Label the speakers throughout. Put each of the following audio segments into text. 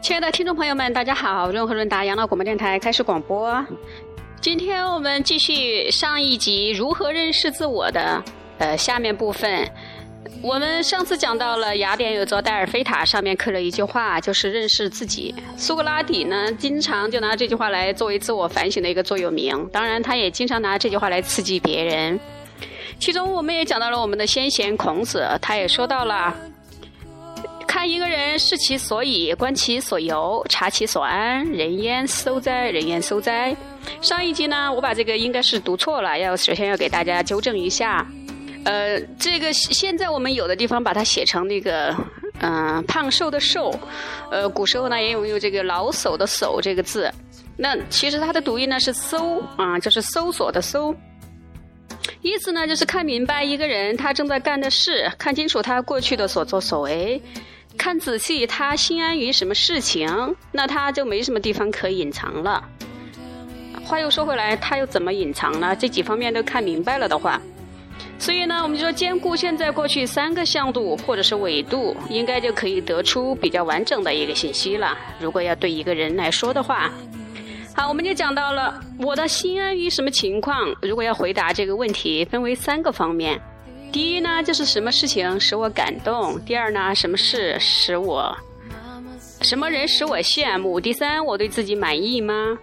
Speaker 1: 亲爱的听众朋友们，大家好！润和润达养老广播电台开始广播。今天我们继续上一集如何认识自我的呃下面部分。我们上次讲到了雅典有座戴尔菲塔，上面刻了一句话，就是认识自己。苏格拉底呢，经常就拿这句话来作为自我反省的一个座右铭。当然，他也经常拿这句话来刺激别人。其中，我们也讲到了我们的先贤孔子，他也说到了。看一个人，视其所以，观其所由，察其所安。人焉搜哉？人焉搜哉？上一集呢，我把这个应该是读错了，要首先要给大家纠正一下。呃，这个现在我们有的地方把它写成那个嗯胖瘦的瘦，呃，古时候呢也有用这个老叟的叟这个字。那其实它的读音呢是搜啊，就是搜索的搜。意思呢就是看明白一个人他正在干的事，看清楚他过去的所作所为。看仔细，他心安于什么事情，那他就没什么地方可隐藏了。话又说回来，他又怎么隐藏呢？这几方面都看明白了的话，所以呢，我们就说兼顾现在、过去三个向度或者是纬度，应该就可以得出比较完整的一个信息了。如果要对一个人来说的话，好，我们就讲到了我的心安于什么情况。如果要回答这个问题，分为三个方面。第一呢，就是什么事情使我感动；第二呢，什么事使我，什么人使我羡慕；第三，我对自己满意吗？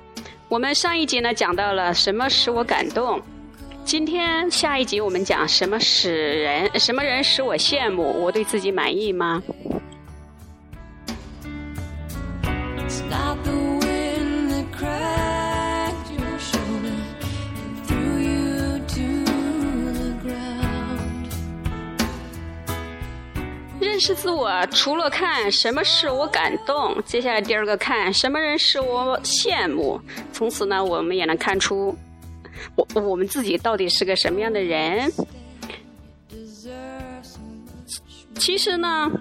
Speaker 1: 我们上一集呢讲到了什么使我感动，今天下一集我们讲什么使人，什么人使我羡慕，我对自己满意吗？是自我，除了看什么使我感动，接下来第二个看什么人使我羡慕。从此呢，我们也能看出我我们自己到底是个什么样的人。其实呢，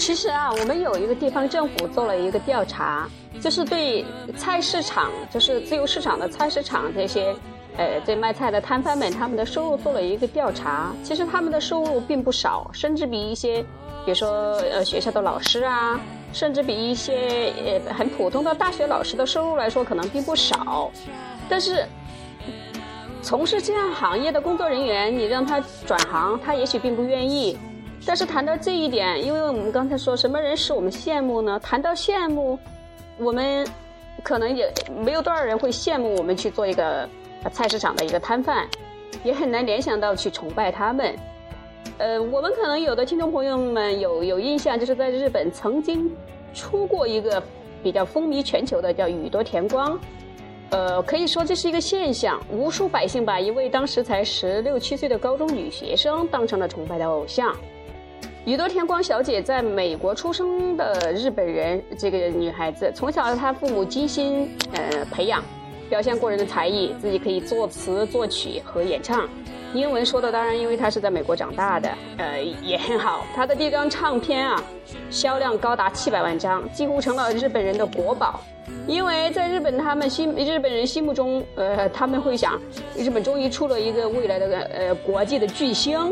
Speaker 1: 其实啊，我们有一个地方政府做了一个调查。就是对菜市场，就是自由市场的菜市场这些，呃，这卖菜的摊贩们，他们的收入做了一个调查。其实他们的收入并不少，甚至比一些，比如说呃学校的老师啊，甚至比一些呃很普通的大学老师的收入来说，可能并不少。但是，从事这样行业的工作人员，你让他转行，他也许并不愿意。但是谈到这一点，因为我们刚才说什么人使我们羡慕呢？谈到羡慕。我们可能也没有多少人会羡慕我们去做一个菜市场的一个摊贩，也很难联想到去崇拜他们。呃，我们可能有的听众朋友们有有印象，就是在日本曾经出过一个比较风靡全球的叫宇多田光。呃，可以说这是一个现象，无数百姓把一位当时才十六七岁的高中女学生当成了崇拜的偶像。宇多田光小姐在美国出生的日本人，这个女孩子从小她父母精心呃培养，表现过人的才艺，自己可以作词作曲和演唱，英文说的当然，因为她是在美国长大的，呃也很好。她的第一张唱片啊，销量高达七百万张，几乎成了日本人的国宝。因为在日本他们心日本人心目中，呃他们会想，日本终于出了一个未来的呃国际的巨星。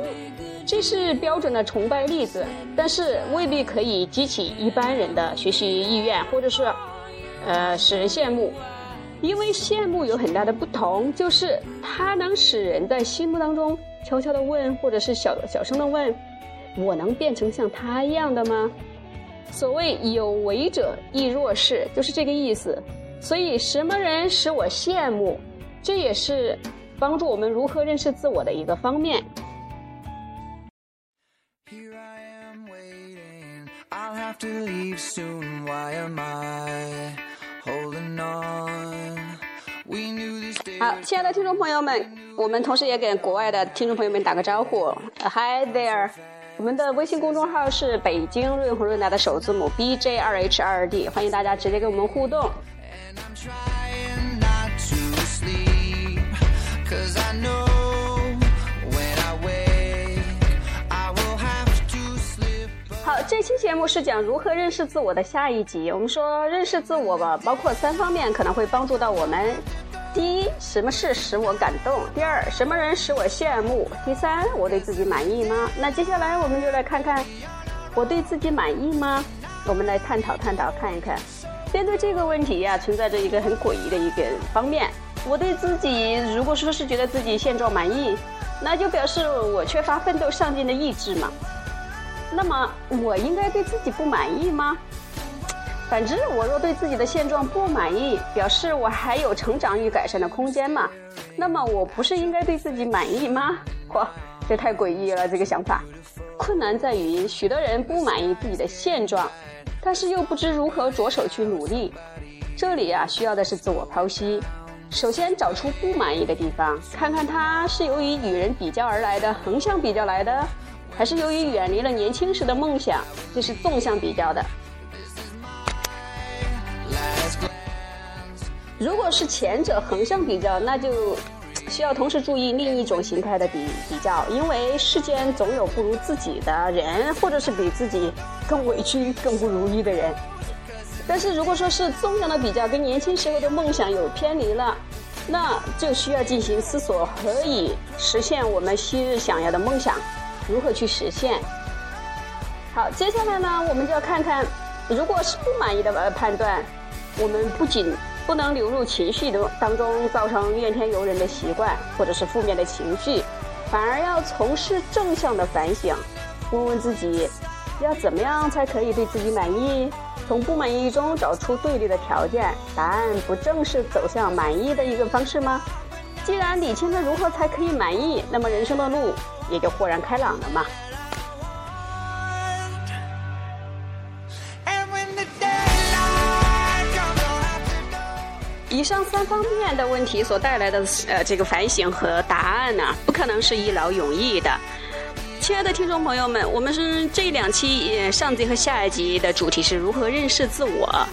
Speaker 1: 这是标准的崇拜例子，但是未必可以激起一般人的学习意愿，或者是，呃，使人羡慕。因为羡慕有很大的不同，就是它能使人在心目当中悄悄的问，或者是小小声的问：“我能变成像他一样的吗？”所谓有为者亦若是，就是这个意思。所以，什么人使我羡慕？这也是帮助我们如何认识自我的一个方面。好，亲爱的听众朋友们，我们同时也给国外的听众朋友们打个招呼，Hi there！我们的微信公众号是北京润和润达的首字母 B J 二 H 二 D，欢迎大家直接跟我们互动。期节目是讲如何认识自我的下一集。我们说认识自我吧，包括三方面可能会帮助到我们。第一，什么事使我感动？第二，什么人使我羡慕？第三，我对自己满意吗？那接下来我们就来看看，我对自己满意吗？我们来探讨探讨，看一看。面对这个问题呀，存在着一个很诡异的一个方面。我对自己，如果说是觉得自己现状满意，那就表示我缺乏奋斗上进的意志嘛。那么，我应该对自己不满意吗？反之，我若对自己的现状不满意，表示我还有成长与改善的空间嘛？那么我不是应该对自己满意吗？嚯，这太诡异了！这个想法，困难在于许多人不满意自己的现状，但是又不知如何着手去努力。这里啊，需要的是自我剖析。首先找出不满意的地方，看看它是由于与人比较而来的横向比较来的，还是由于远离了年轻时的梦想，这是纵向比较的。如果是前者横向比较，那就需要同时注意另一种形态的比比较，因为世间总有不如自己的人，或者是比自己更委屈、更不如意的人。但是如果说是纵向的比较，跟年轻时候的梦想有偏离了，那就需要进行思索，何以实现我们昔日想要的梦想？如何去实现？好，接下来呢，我们就要看看，如果是不满意的判断，我们不仅不能流入情绪的当中，造成怨天尤人的习惯，或者是负面的情绪，反而要从事正向的反省，问问自己，要怎么样才可以对自己满意？从不满意中找出对立的条件，答案不正是走向满意的一个方式吗？既然理清了如何才可以满意，那么人生的路也就豁然开朗了嘛。以上三方面的问题所带来的呃这个反省和答案呢，不可能是一劳永逸的。亲爱的听众朋友们，我们是这两期上集和下一集的主题是如何认识自我。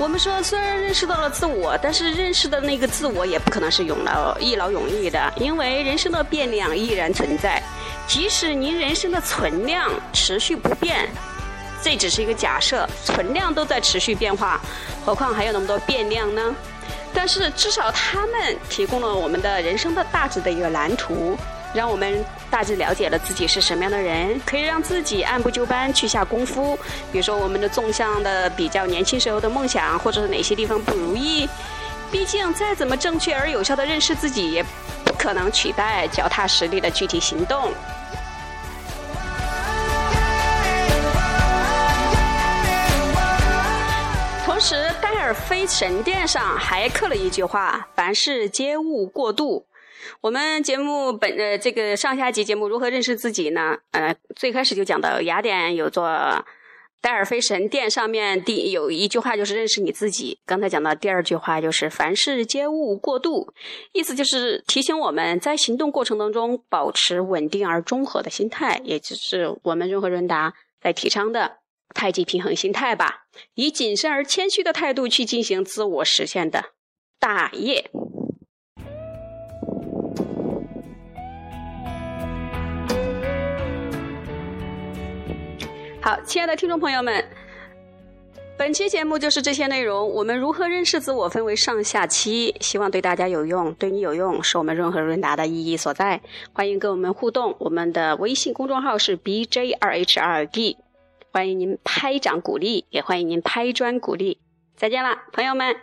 Speaker 1: 我们说，虽然认识到了自我，但是认识的那个自我也不可能是永劳一劳永逸的，因为人生的变量依然存在。即使您人生的存量持续不变，这只是一个假设，存量都在持续变化，何况还有那么多变量呢？但是至少他们提供了我们的人生的大致的一个蓝图。让我们大致了解了自己是什么样的人，可以让自己按部就班去下功夫。比如说，我们的纵向的比较年轻时候的梦想，或者是哪些地方不如意。毕竟，再怎么正确而有效的认识自己，也不可能取代脚踏实地的具体行动。同时，戴尔菲神殿上还刻了一句话：“凡事皆勿过度。”我们节目本呃这个上下集节目如何认识自己呢？呃，最开始就讲到雅典有座戴尔菲神殿，上面第有一句话就是认识你自己。刚才讲到第二句话就是凡事皆勿过度，意思就是提醒我们在行动过程当中保持稳定而中和的心态，也就是我们润和润达在提倡的太极平衡心态吧，以谨慎而谦虚的态度去进行自我实现的大业。好，亲爱的听众朋友们，本期节目就是这些内容。我们如何认识自我，分为上下期，希望对大家有用，对你有用，是我们润和润达的意义所在。欢迎跟我们互动，我们的微信公众号是 b j 二 h 二 d，欢迎您拍掌鼓励，也欢迎您拍砖鼓励。再见了，朋友们。